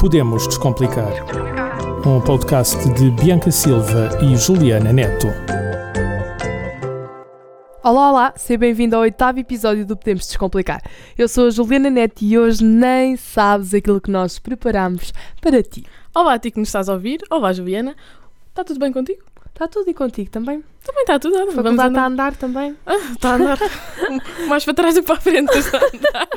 Podemos Descomplicar. Um podcast de Bianca Silva e Juliana Neto. Olá, olá, seja bem-vindo ao oitavo episódio do Podemos Descomplicar. Eu sou a Juliana Neto e hoje nem sabes aquilo que nós preparamos para ti. Olá, a ti que nos estás a ouvir. Olá, Juliana. Está tudo bem contigo? Está tudo e contigo também? Também está tudo. A faculdade está a andar também? Ah, Está a andar. Mais para trás do que para a frente. Está a andar.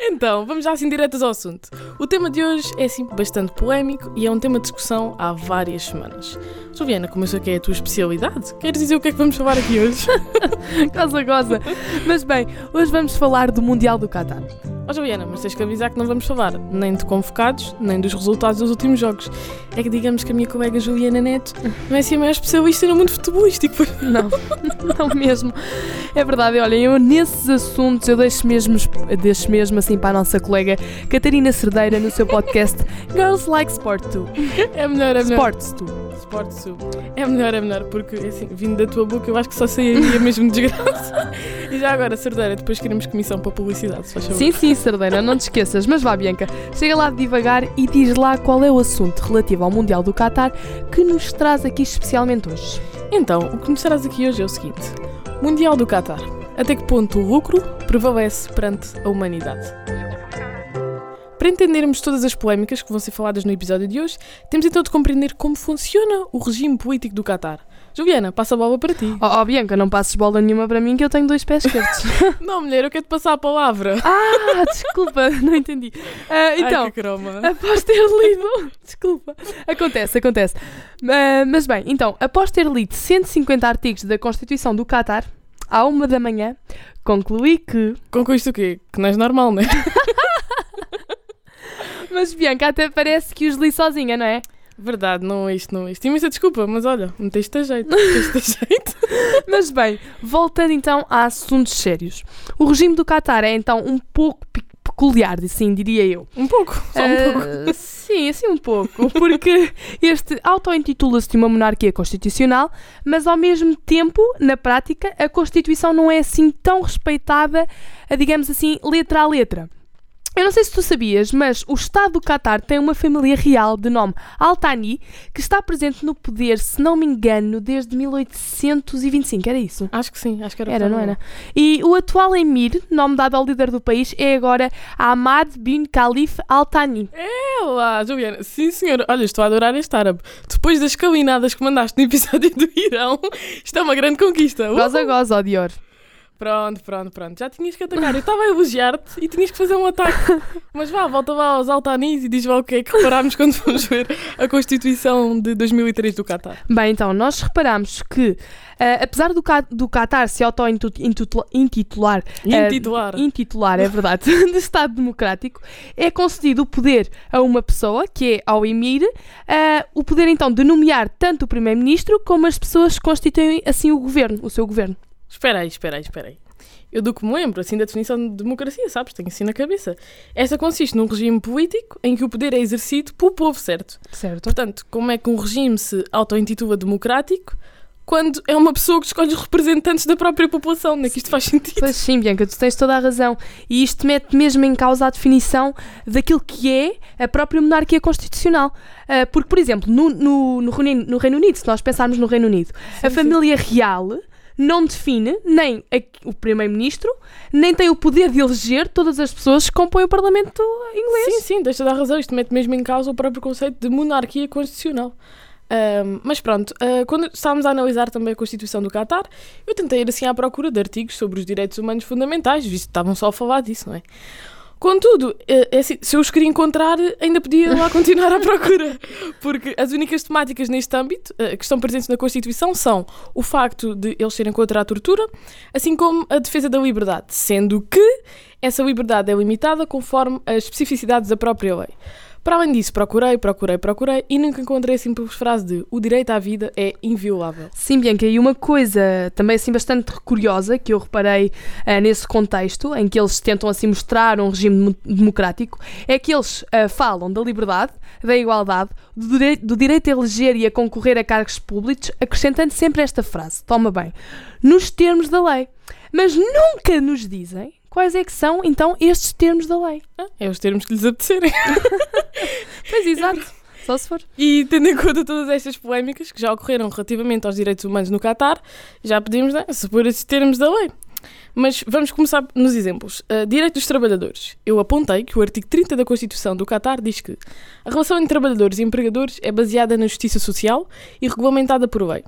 Então, vamos já assim diretas ao assunto. O tema de hoje é assim bastante polémico e é um tema de discussão há várias semanas. Juliana, como eu sei que é a tua especialidade, queres dizer o que é que vamos falar aqui hoje? Goza, goza. Mas bem, hoje vamos falar do Mundial do Qatar. Ó Juliana, mas tens que avisar que não vamos falar nem de convocados, nem dos resultados dos últimos jogos. É que digamos que a minha colega Juliana Neto não é assim a maior especialista no mundo futebolístico. Não, não mesmo. É verdade, olhem, eu nesses assuntos eu deixo mesmo, deixo mesmo assim para a nossa colega Catarina Cerdeira no seu podcast Girls Like Sport 2. É melhor, é melhor. Sports 2. Sport Sul. É melhor, é melhor, porque assim, vindo da tua boca eu acho que só sairia mesmo de desgraça. E já agora, Cerdeira, depois queremos comissão para publicidade, se faz favor. Sim, sim, Cerdeira, não te esqueças. Mas vá, Bianca, chega lá devagar e diz lá qual é o assunto relativo ao Mundial do Qatar que nos traz aqui especialmente hoje. Então, o que nos traz aqui hoje é o seguinte: Mundial do Qatar. Até que ponto o lucro prevalece perante a humanidade? Para entendermos todas as polémicas que vão ser faladas no episódio de hoje, temos então de compreender como funciona o regime político do Qatar. Juliana, passa a bola para ti. Oh, oh, Bianca, não passes bola nenhuma para mim que eu tenho dois pés esquerdos. Não, mulher, eu quero te passar a palavra. ah, desculpa, não entendi. Ah, então, Ai, que croma. Após ter lido. Desculpa. Acontece, acontece. Ah, mas bem, então, após ter lido 150 artigos da Constituição do Qatar, à uma da manhã, concluí que. Concluíste o quê? Que não és normal, não é? Mas Bianca, até parece que os li sozinha, não é? Verdade, não é isto, não é isto. Imensa desculpa, mas olha, meteste a jeito. Meteste a jeito. Mas bem, voltando então a assuntos sérios. O regime do Qatar é então um pouco pe- peculiar, assim diria eu. Um pouco, só um Ah, pouco. Sim, assim um pouco, porque este auto-intitula-se de uma monarquia constitucional, mas ao mesmo tempo, na prática, a Constituição não é assim tão respeitada, a, digamos assim, letra a letra. Eu não sei se tu sabias, mas o Estado do Qatar tem uma família real de nome Al Thani, que está presente no poder, se não me engano, desde 1825, era isso? Acho que sim, acho que era Era, não era? E o atual emir, nome dado ao líder do país, é agora Ahmad bin Khalifa Al Thani. É lá, Juliana. Sim, senhora. Olha, estou a adorar este árabe. Depois das calinadas que mandaste no episódio do Irão, isto é uma grande conquista. Uh! Goza, goza, ó Dior. Pronto, pronto, pronto. Já tinhas que atacar. Eu estava a elogiar-te e tinhas que fazer um ataque. Mas vá, volta lá aos altanis e diz lá o que é que reparámos quando fomos ver a Constituição de 2003 do Qatar. Bem, então, nós reparamos que, ah, apesar do, Ca- do Qatar se auto-intitular Intitular. intitular, é verdade, de Estado Democrático, é concedido o poder a uma pessoa, que é ao Emir, ah, o poder então de nomear tanto o Primeiro-Ministro como as pessoas que constituem assim o governo, o seu governo. Espera aí, espera aí, espera aí. Eu do que me lembro, assim, da definição de democracia, sabes? Tenho assim na cabeça. Esta consiste num regime político em que o poder é exercido pelo povo, certo? Certo. Portanto, como é que um regime se auto-intitula democrático quando é uma pessoa que escolhe os representantes da própria população? Não é que isto faz sentido? Pois sim, Bianca, tu tens toda a razão. E isto mete mesmo em causa a definição daquilo que é a própria monarquia constitucional. Ah, porque, por exemplo, no, no, no, Reino, no Reino Unido, se nós pensarmos no Reino Unido, a sim. família real não define nem a- o primeiro-ministro, nem tem o poder de eleger todas as pessoas que compõem o parlamento inglês. Sim, sim, deixa dar razão. Isto mete mesmo em causa o próprio conceito de monarquia constitucional. Ahm, mas pronto, ah, quando estávamos a analisar também a Constituição do Qatar, eu tentei ir assim à procura de artigos sobre os direitos humanos fundamentais, visto que estavam só a falar disso, não é? Contudo, eh, é assim, se eu os queria encontrar, ainda podia lá continuar à procura. Porque as únicas temáticas neste âmbito eh, que estão presentes na Constituição são o facto de eles serem contra a tortura, assim como a defesa da liberdade, sendo que essa liberdade é limitada conforme as especificidades da própria lei. Para além disso, procurei, procurei, procurei e nunca encontrei a simples frase de o direito à vida é inviolável. Sim, Bianca, e uma coisa também assim bastante curiosa que eu reparei ah, nesse contexto, em que eles tentam assim mostrar um regime demo- democrático, é que eles ah, falam da liberdade, da igualdade, do direito, do direito a eleger e a concorrer a cargos públicos, acrescentando sempre esta frase, toma bem, nos termos da lei. Mas nunca nos dizem quais é que são então estes termos da lei. Ah, é os termos que lhes apetecerem. Pois, exato. Só se for. E tendo em conta todas estas polémicas que já ocorreram relativamente aos direitos humanos no Qatar, já podemos né, supor esses termos da lei. Mas vamos começar nos exemplos. Uh, direito dos trabalhadores. Eu apontei que o artigo 30 da Constituição do Qatar diz que a relação entre trabalhadores e empregadores é baseada na justiça social e regulamentada por lei.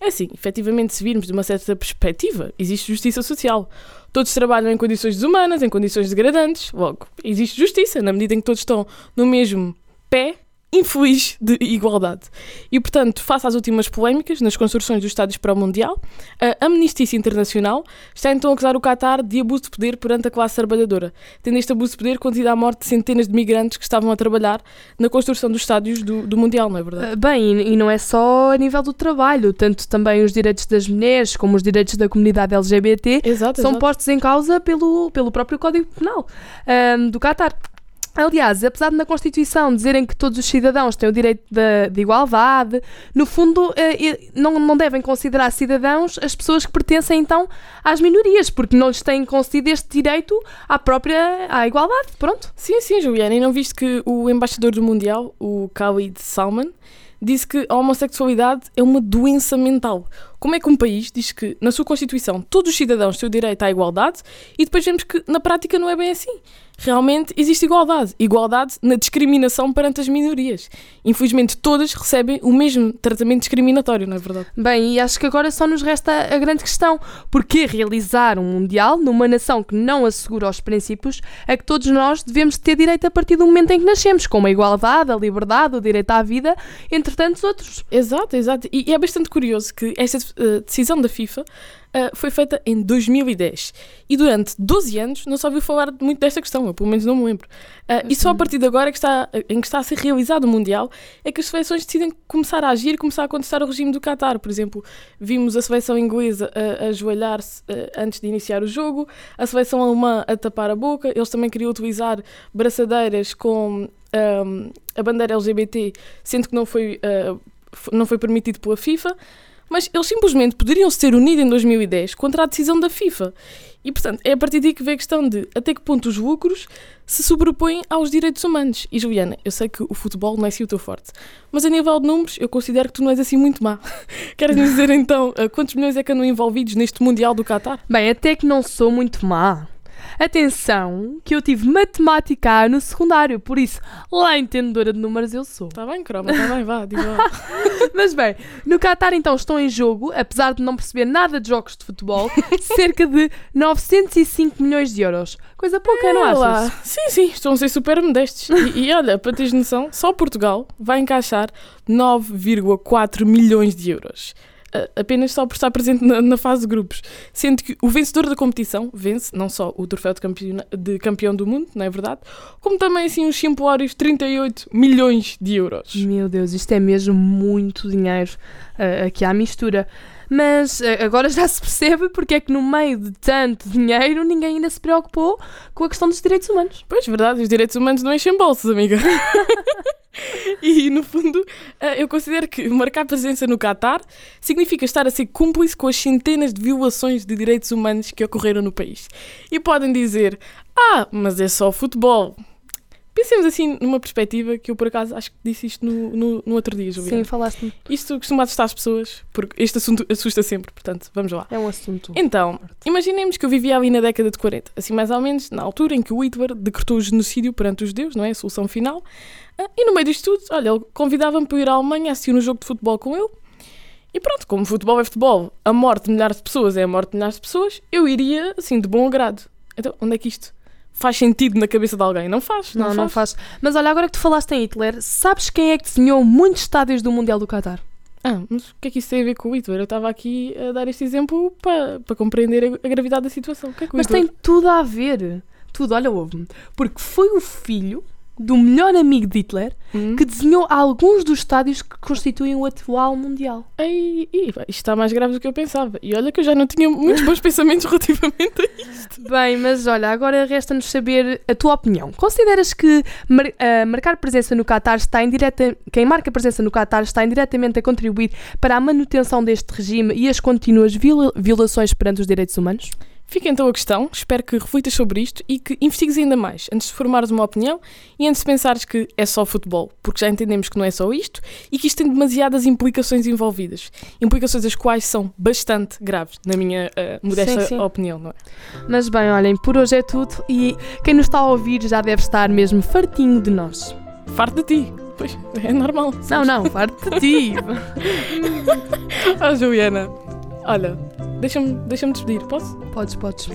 É assim, efetivamente, se virmos de uma certa perspectiva, existe justiça social. Todos trabalham em condições desumanas, em condições degradantes, logo, existe justiça, na medida em que todos estão no mesmo pé infeliz de igualdade. E, portanto, face às últimas polémicas nas construções dos estádios para o Mundial, a Amnistia Internacional está então a acusar o Qatar de abuso de poder perante a classe trabalhadora, tendo este abuso de poder contido à morte de centenas de migrantes que estavam a trabalhar na construção dos estádios do, do Mundial, não é verdade? Uh, Bem, e não é só a nível do trabalho, tanto também os direitos das mulheres como os direitos da comunidade LGBT Exato, são exato. postos em causa pelo, pelo próprio Código Penal ahm, do Qatar. Aliás, apesar de na Constituição dizerem que todos os cidadãos têm o direito de, de igualdade, no fundo eh, não, não devem considerar cidadãos as pessoas que pertencem então às minorias, porque não lhes têm concedido este direito à própria à igualdade. Pronto. Sim, sim, Juliana. E não viste que o embaixador do Mundial, o Khalid Salman, disse que a homossexualidade é uma doença mental. Como é que um país diz que, na sua Constituição, todos os cidadãos têm o direito à igualdade e depois vemos que, na prática, não é bem assim? Realmente existe igualdade. Igualdade na discriminação perante as minorias. Infelizmente, todas recebem o mesmo tratamento discriminatório, não é verdade? Bem, e acho que agora só nos resta a grande questão. Porquê realizar um Mundial numa nação que não assegura os princípios a que todos nós devemos ter direito a partir do momento em que nascemos, como a igualdade, a liberdade, o direito à vida, entre tantos outros? Exato, exato. E, e é bastante curioso que esta eh, decisão da FIFA eh, foi feita em 2010 e durante 12 anos não se ouviu falar muito desta questão, eu pelo menos não me lembro. Eh, e só a partir de agora que está, em que está a ser realizado o Mundial é que as seleções decidem começar a agir e começar a contestar o regime do Qatar. Por exemplo, vimos a seleção inglesa a, a ajoelhar-se antes de iniciar o jogo, a seleção alemã a tapar a boca, eles também queriam utilizar braçadeiras com ehm, a bandeira LGBT, sendo que não foi, f- não foi permitido pela FIFA mas eles simplesmente poderiam se ter unido em 2010 contra a decisão da FIFA. E, portanto, é a partir daí que vem a questão de até que ponto os lucros se sobrepõem aos direitos humanos. E, Juliana, eu sei que o futebol não é assim o teu forte, mas a nível de números, eu considero que tu não és assim muito má. Queres nos dizer, então, eh, quantos milhões é que andam envolvidos neste Mundial do Qatar? Bem, até que não sou muito má. Atenção, que eu tive matemática no secundário, por isso, lá entendedora de números eu sou. Está bem, croma, está bem, vá, diga lá. Mas bem, no Qatar então estão em jogo, apesar de não perceber nada de jogos de futebol, cerca de 905 milhões de euros. Coisa pouca, não É lá. achas? Sim, sim, estão a ser super modestos. E, e olha, para teres noção, só Portugal vai encaixar 9,4 milhões de euros. Apenas só por estar presente na, na fase de grupos. Sendo que o vencedor da competição vence não só o troféu de, de campeão do mundo, não é verdade? Como também assim os simplórios 38 milhões de euros. Meu Deus, isto é mesmo muito dinheiro ah, aqui à mistura. Mas ah, agora já se percebe porque é que no meio de tanto dinheiro ninguém ainda se preocupou com a questão dos direitos humanos. Pois, verdade, os direitos humanos não enchem bolsos, amiga. e, no fundo, eh, eu considero que marcar presença no Qatar significa estar a ser cúmplice com as centenas de violações de direitos humanos que ocorreram no país. E podem dizer, ah, mas é só futebol. Pensemos assim numa perspectiva que eu, por acaso, acho que disse isto no, no, no outro dia, Juliana. Sim, falaste-me. Isto costuma assustar as pessoas, porque este assunto assusta sempre, portanto, vamos lá. É um assunto. Então, imaginemos que eu vivia ali na década de 40, assim mais ou menos na altura em que o Hitler decretou o genocídio perante os judeus, não é? A solução final. Ah, E no meio disto tudo, olha, ele convidava-me para ir à Alemanha assistir um jogo de futebol com ele. E pronto, como futebol é futebol, a morte de milhares de pessoas é a morte de milhares de pessoas, eu iria, assim, de bom agrado. Então, onde é que isto faz sentido na cabeça de alguém? Não faz, não, Não, não faz. faz. Mas olha, agora que tu falaste em Hitler, sabes quem é que desenhou muitos estádios do Mundial do Qatar? Ah, mas o que é que isso tem a ver com o Hitler? Eu estava aqui a dar este exemplo para, para compreender a, gravidade da situação. É Mas tem tudo a ver. Tudo, olha, ouve-me. Porque foi o filho do melhor amigo de Hitler Hum? que desenhou alguns dos estádios que constituem o atual Mundial. Ei, isto está mais grave do que eu pensava. E olha que eu já não tinha muitos bons pensamentos relativamente a isto. Bem, mas olha, agora resta-nos saber a tua opinião. Consideras que mar- ah, marcar presença no Qatar está indireta, quem marca presença no Qatar está indiretamente a contribuir para a manutenção deste regime e as contínuas viola- violações perante os direitos humanos? Fica então a questão, espero que reflitas sobre isto e que investigues ainda mais, antes de formares uma opinião e antes de pensares que é só futebol, porque já entendemos que não é só isto e que isto tem demasiadas implicações envolvidas. Implicações as quais são bastante graves, na minha uh, modesta Sim, sim. opinião, não é? Mas bem, olhem, por hoje é tudo e quem nos está a ouvir já deve estar mesmo fartinho de nós. Farto de ti. Pois, é normal. Não, não, farto de ti. Ah, Juliana, olha, deixa-me deixa despedir, posso? podes, podes.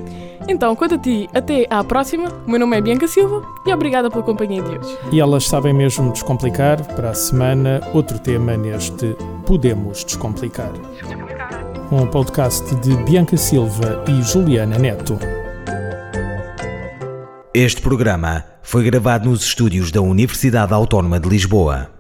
Então, quanto a ti, até à próxima. O meu nome é Bianca Silva e obrigada pela companhia de hoje. E elas sabem mesmo descomplicar. Para a semana, outro tema neste Podemos Descomplicar. Um podcast de Bianca Silva e Juliana Neto. Este programa foi gravado nos estúdios da Universidade Autónoma de Lisboa.